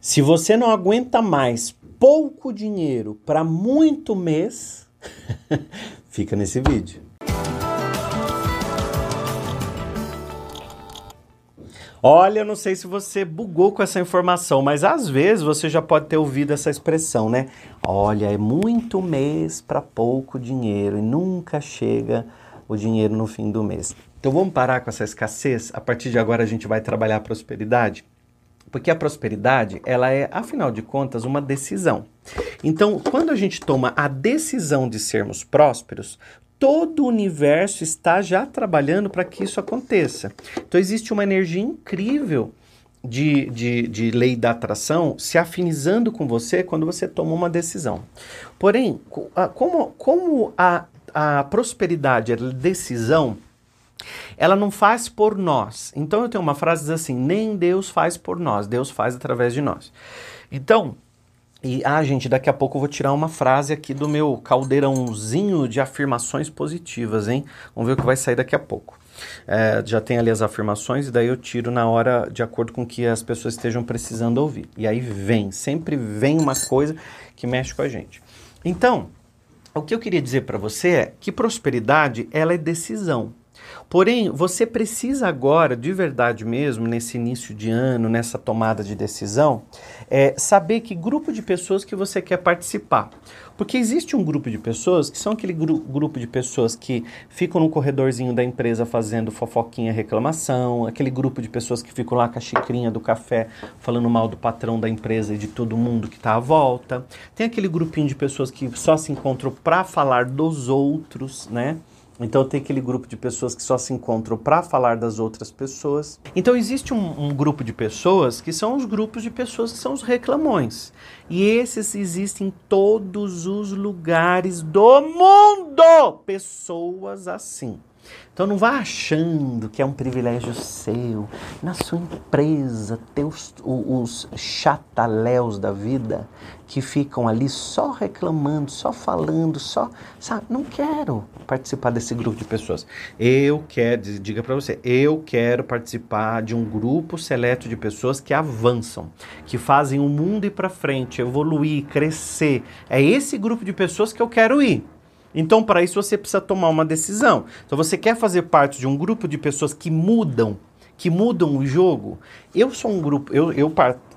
Se você não aguenta mais pouco dinheiro para muito mês, fica nesse vídeo. Olha, eu não sei se você bugou com essa informação, mas às vezes você já pode ter ouvido essa expressão, né? Olha, é muito mês para pouco dinheiro e nunca chega o dinheiro no fim do mês. Então vamos parar com essa escassez? A partir de agora a gente vai trabalhar a prosperidade? Porque a prosperidade, ela é, afinal de contas, uma decisão. Então, quando a gente toma a decisão de sermos prósperos, todo o universo está já trabalhando para que isso aconteça. Então, existe uma energia incrível de, de, de lei da atração se afinizando com você quando você toma uma decisão. Porém, como, como a, a prosperidade é decisão, ela não faz por nós. Então eu tenho uma frase diz assim: nem Deus faz por nós, Deus faz através de nós. Então, e ah, gente, daqui a pouco eu vou tirar uma frase aqui do meu caldeirãozinho de afirmações positivas, hein? Vamos ver o que vai sair daqui a pouco. É, já tem ali as afirmações e daí eu tiro na hora de acordo com que as pessoas estejam precisando ouvir. E aí vem, sempre vem uma coisa que mexe com a gente. Então, o que eu queria dizer para você é que prosperidade ela é decisão. Porém, você precisa agora, de verdade mesmo, nesse início de ano, nessa tomada de decisão, é, saber que grupo de pessoas que você quer participar. Porque existe um grupo de pessoas que são aquele gru grupo de pessoas que ficam no corredorzinho da empresa fazendo fofoquinha, reclamação, aquele grupo de pessoas que ficam lá com a xicrinha do café falando mal do patrão da empresa e de todo mundo que está à volta. Tem aquele grupinho de pessoas que só se encontram para falar dos outros, né? Então tem aquele grupo de pessoas que só se encontram para falar das outras pessoas. Então existe um, um, grupo de pessoas que são os grupos de pessoas que são os reclamões. E esses existem em todos os lugares do mundo. Pessoas assim. Então não vá achando que é um privilégio seu, na sua empresa, ter os, os chataléus da vida que ficam ali só reclamando, só falando, só. Sabe? Não quero participar desse grupo de pessoas. Eu quero, diga para você, eu quero participar de um grupo seleto de pessoas que avançam, que fazem o mundo ir para frente, evoluir, crescer. É esse grupo de pessoas que eu quero ir. Então, para isso, você precisa tomar uma decisão. Então, você quer fazer parte de um grupo de pessoas que mudam, que mudam o jogo? Eu sou um grupo, eu, eu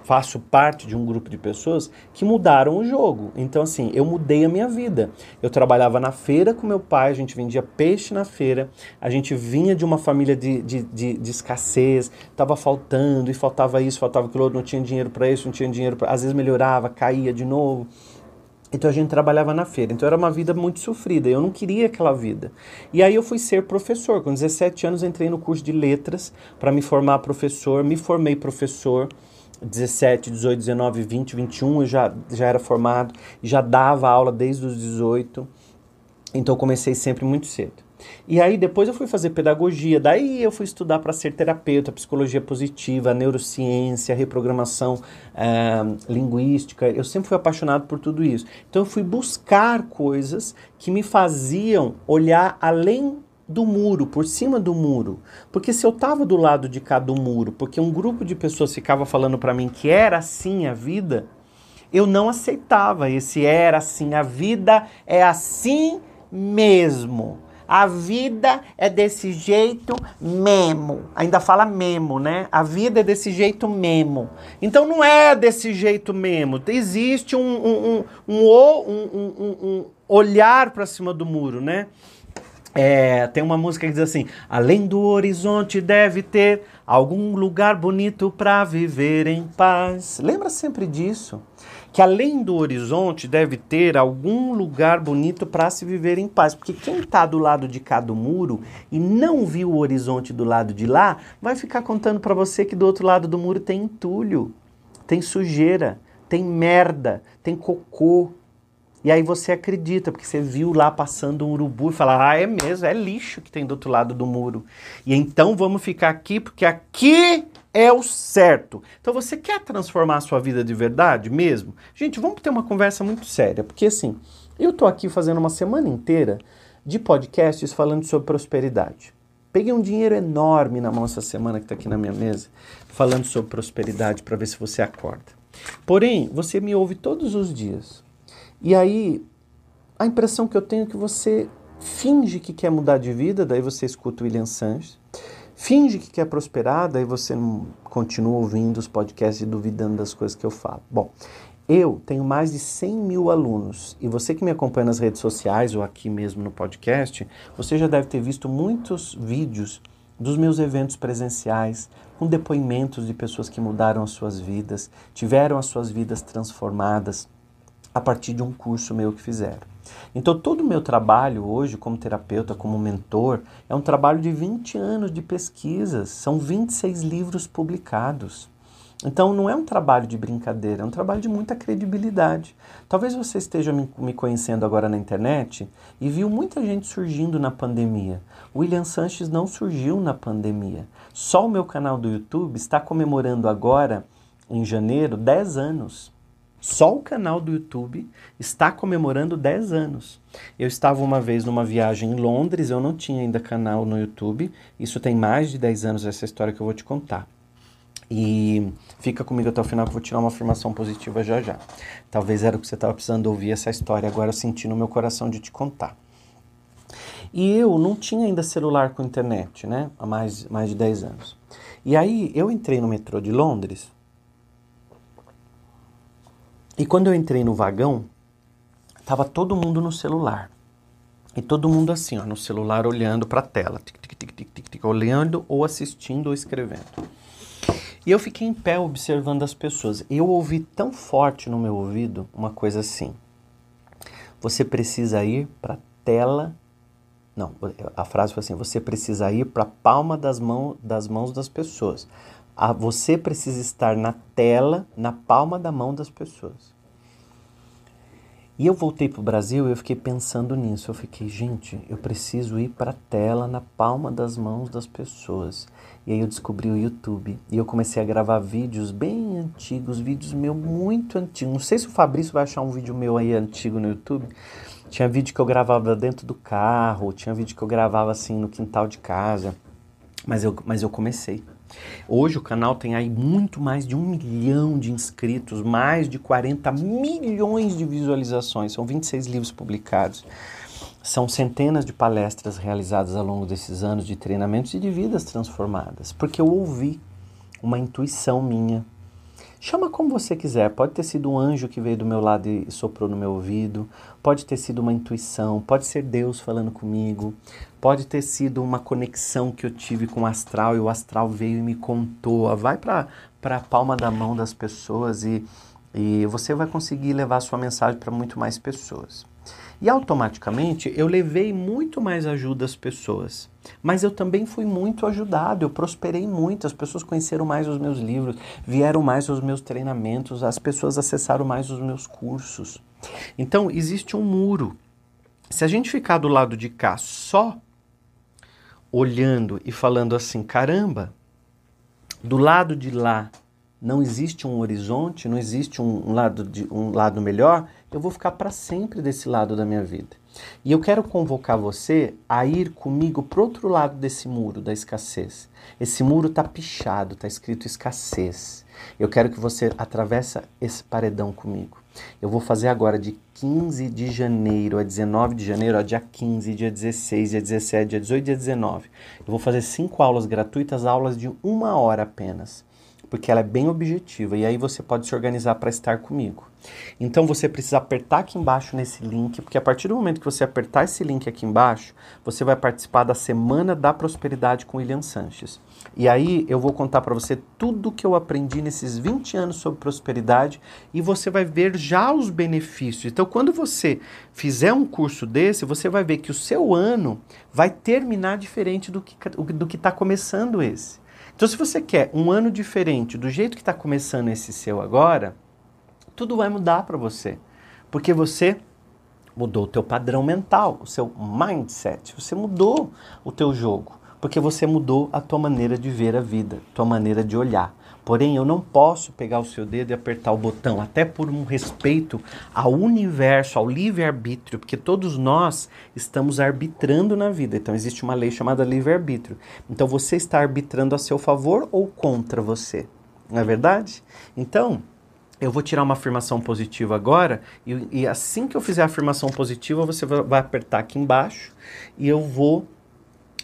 faço parte de um grupo de pessoas que mudaram o jogo. Então, assim, eu mudei a minha vida. Eu trabalhava na feira com meu pai, a gente vendia peixe na feira, a gente vinha de uma família de, de, de, de escassez, estava faltando, e faltava isso, faltava aquilo, não tinha dinheiro para isso, não tinha dinheiro para. Às vezes melhorava, caía de novo. Então a gente trabalhava na feira. Então era uma vida muito sofrida. Eu não queria aquela vida. E aí eu fui ser professor. Com 17 anos entrei no curso de letras para me formar professor. Me formei professor. 17, 18, 19, 20, 21 eu já, já era formado. Já dava aula desde os 18. Então comecei sempre muito cedo. E aí depois eu fui fazer pedagogia, daí eu fui estudar para ser terapeuta, psicologia positiva, neurociência, reprogramação é, linguística. Eu sempre fui apaixonado por tudo isso. Então eu fui buscar coisas que me faziam olhar além do muro, por cima do muro. Porque se eu estava do lado de cá do muro, porque um grupo de pessoas ficava falando para mim que era assim a vida, eu não aceitava esse era assim, a vida é assim mesmo. A vida é desse jeito mesmo. Ainda fala mesmo, né? A vida é desse jeito mesmo. Então não é desse jeito mesmo. Existe um, um, um, um, um olhar para cima do muro, né? É, tem uma música que diz assim: Além do horizonte deve ter algum lugar bonito para viver em paz. Lembra sempre disso que além do horizonte deve ter algum lugar bonito para se viver em paz. Porque quem está do lado de cá do muro e não viu o horizonte do lado de lá, vai ficar contando para você que do outro lado do muro tem entulho, tem sujeira, tem merda, tem cocô. E aí você acredita, porque você viu lá passando um urubu e fala: ah, é mesmo, é lixo que tem do outro lado do muro. E então vamos ficar aqui, porque aqui é o certo. Então você quer transformar a sua vida de verdade mesmo? Gente, vamos ter uma conversa muito séria, porque assim, eu tô aqui fazendo uma semana inteira de podcasts falando sobre prosperidade. Peguei um dinheiro enorme na mão essa semana que está aqui na minha mesa, falando sobre prosperidade para ver se você acorda. Porém, você me ouve todos os dias. E aí, a impressão que eu tenho é que você finge que quer mudar de vida, daí você escuta o William Sanches. Finge que quer prosperar, daí você continua ouvindo os podcasts e duvidando das coisas que eu falo. Bom, eu tenho mais de 100 mil alunos e você que me acompanha nas redes sociais ou aqui mesmo no podcast, você já deve ter visto muitos vídeos dos meus eventos presenciais, com depoimentos de pessoas que mudaram as suas vidas, tiveram as suas vidas transformadas a partir de um curso meu que fizeram. Então, todo o meu trabalho hoje, como terapeuta, como mentor, é um trabalho de 20 anos de pesquisas, são 26 livros publicados. Então não é um trabalho de brincadeira, é um trabalho de muita credibilidade. Talvez você esteja me conhecendo agora na internet e viu muita gente surgindo na pandemia. William Sanches não surgiu na pandemia. Só o meu canal do YouTube está comemorando agora, em janeiro, 10 anos. Só o canal do YouTube está comemorando 10 anos. Eu estava uma vez numa viagem em Londres, eu não tinha ainda canal no YouTube. Isso tem mais de 10 anos, essa história que eu vou te contar. E fica comigo até o final que eu vou tirar uma afirmação positiva já já. Talvez era o que você estava precisando ouvir essa história, agora eu senti no meu coração de te contar. E eu não tinha ainda celular com internet, né? Há mais, mais de 10 anos. E aí eu entrei no metrô de Londres. E quando eu entrei no vagão, tava todo mundo no celular. E todo mundo assim, ó, no celular olhando para a tela, tic, tic, tic, tic, tic, tic, olhando ou assistindo ou escrevendo. E eu fiquei em pé observando as pessoas. Eu ouvi tão forte no meu ouvido uma coisa assim: Você precisa ir para a tela. Não, a frase foi assim: Você precisa ir para a palma das, mão, das mãos das pessoas. Você precisa estar na tela, na palma da mão das pessoas. E eu voltei para o Brasil e eu fiquei pensando nisso. Eu fiquei, gente, eu preciso ir para a tela na palma das mãos das pessoas. E aí eu descobri o YouTube e eu comecei a gravar vídeos bem antigos, vídeos meu muito antigos. Não sei se o Fabrício vai achar um vídeo meu aí antigo no YouTube. Tinha vídeo que eu gravava dentro do carro, tinha vídeo que eu gravava assim no quintal de casa. Mas eu, mas eu comecei. Hoje o canal tem aí muito mais de um milhão de inscritos, mais de 40 milhões de visualizações. São 26 livros publicados. São centenas de palestras realizadas ao longo desses anos de treinamentos e de vidas transformadas, porque eu ouvi uma intuição minha. Chama como você quiser, pode ter sido um anjo que veio do meu lado e soprou no meu ouvido, pode ter sido uma intuição, pode ser Deus falando comigo, pode ter sido uma conexão que eu tive com o astral e o astral veio e me contou. Vai para a palma da mão das pessoas e, e você vai conseguir levar sua mensagem para muito mais pessoas. E automaticamente eu levei muito mais ajuda às pessoas. Mas eu também fui muito ajudado, eu prosperei muito, as pessoas conheceram mais os meus livros, vieram mais os meus treinamentos, as pessoas acessaram mais os meus cursos. Então existe um muro. Se a gente ficar do lado de cá só olhando e falando assim, caramba, do lado de lá não existe um horizonte, não existe um, lado, de, um lado melhor, eu vou ficar para sempre desse lado da minha vida. E eu quero convocar você a ir comigo para outro lado desse muro da escassez. Esse muro está pichado, está escrito escassez. Eu quero que você atravesse esse paredão comigo. Eu vou fazer agora de 15 de janeiro a 19 de janeiro, a dia 15, dia 16, dia 17, dia 18, dia 19. Eu vou fazer cinco aulas gratuitas, aulas de uma hora apenas porque ela é bem objetiva e aí você pode se organizar para estar comigo. Então você precisa apertar aqui embaixo nesse link, porque a partir do momento que você apertar esse link aqui embaixo, você vai participar da Semana da Prosperidade com William Sanches. E aí eu vou contar para você tudo que eu aprendi nesses 20 anos sobre prosperidade e você vai ver já os benefícios. Então, quando você fizer um curso desse, você vai ver que o seu ano vai terminar diferente do que do que está começando esse. Então, se você quer um ano diferente do jeito que está começando esse seu agora, tudo vai mudar para você, porque você mudou o teu padrão mental, o seu mindset, você mudou o teu jogo, porque você mudou a tua maneira de ver a vida, tua maneira de olhar. Porém, eu não posso pegar o seu dedo e apertar o botão, até por um respeito ao universo, ao livre-arbítrio, porque todos nós estamos arbitrando na vida. Então, existe uma lei chamada livre-arbítrio. Então, você está arbitrando a seu favor ou contra você. Não é verdade? Então, eu vou tirar uma afirmação positiva agora, e, e, assim que eu fizer a afirmação positiva, você vai apertar aqui embaixo e eu vou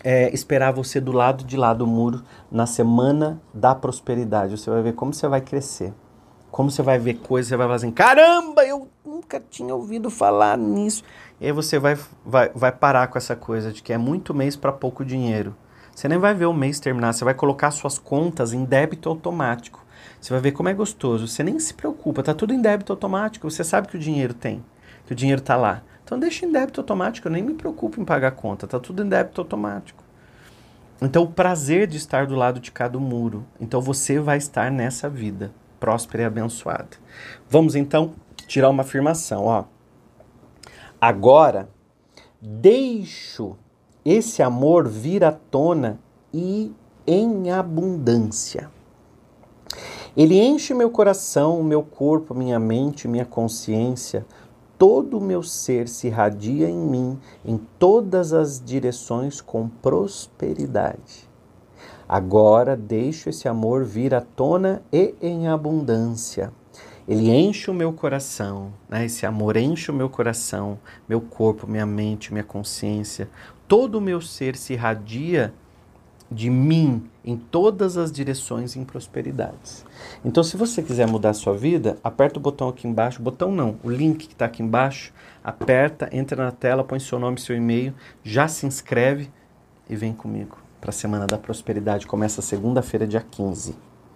é, esperar você do lado de lá do muro na semana da prosperidade. Você vai ver como você vai crescer. Como você vai ver coisas, você vai falar assim: caramba, eu nunca tinha ouvido falar nisso. E aí você vai, vai, vai parar com essa coisa de que é muito mês para pouco dinheiro. Você nem vai ver o mês terminar, você vai colocar suas contas em débito automático. Você vai ver como é gostoso. Você nem se preocupa, tá tudo em débito automático. Você sabe que o dinheiro tem, que o dinheiro tá lá. Então deixa em débito automático, eu nem me preocupo em pagar a conta, tá tudo em débito automático. Então o prazer de estar do lado de cada muro. Então você vai estar nessa vida próspera e abençoada. Vamos então tirar uma afirmação, ó. Agora deixo esse amor vir à tona e em abundância. Ele enche meu coração, meu corpo, minha mente, minha consciência. Todo o meu ser se irradia em mim, em todas as direções, com prosperidade. Agora deixo esse amor vir à tona e em abundância. Ele enche o meu coração, né? esse amor enche o meu coração, meu corpo, minha mente, minha consciência. Todo o meu ser se irradia de mim em todas as direções em prosperidades. Então, se você quiser mudar a sua vida, aperta o botão aqui embaixo, botão não, o link que está aqui embaixo, aperta, entra na tela, põe seu nome, seu e-mail, já se inscreve e vem comigo para a Semana da Prosperidade. Começa segunda-feira, dia 15.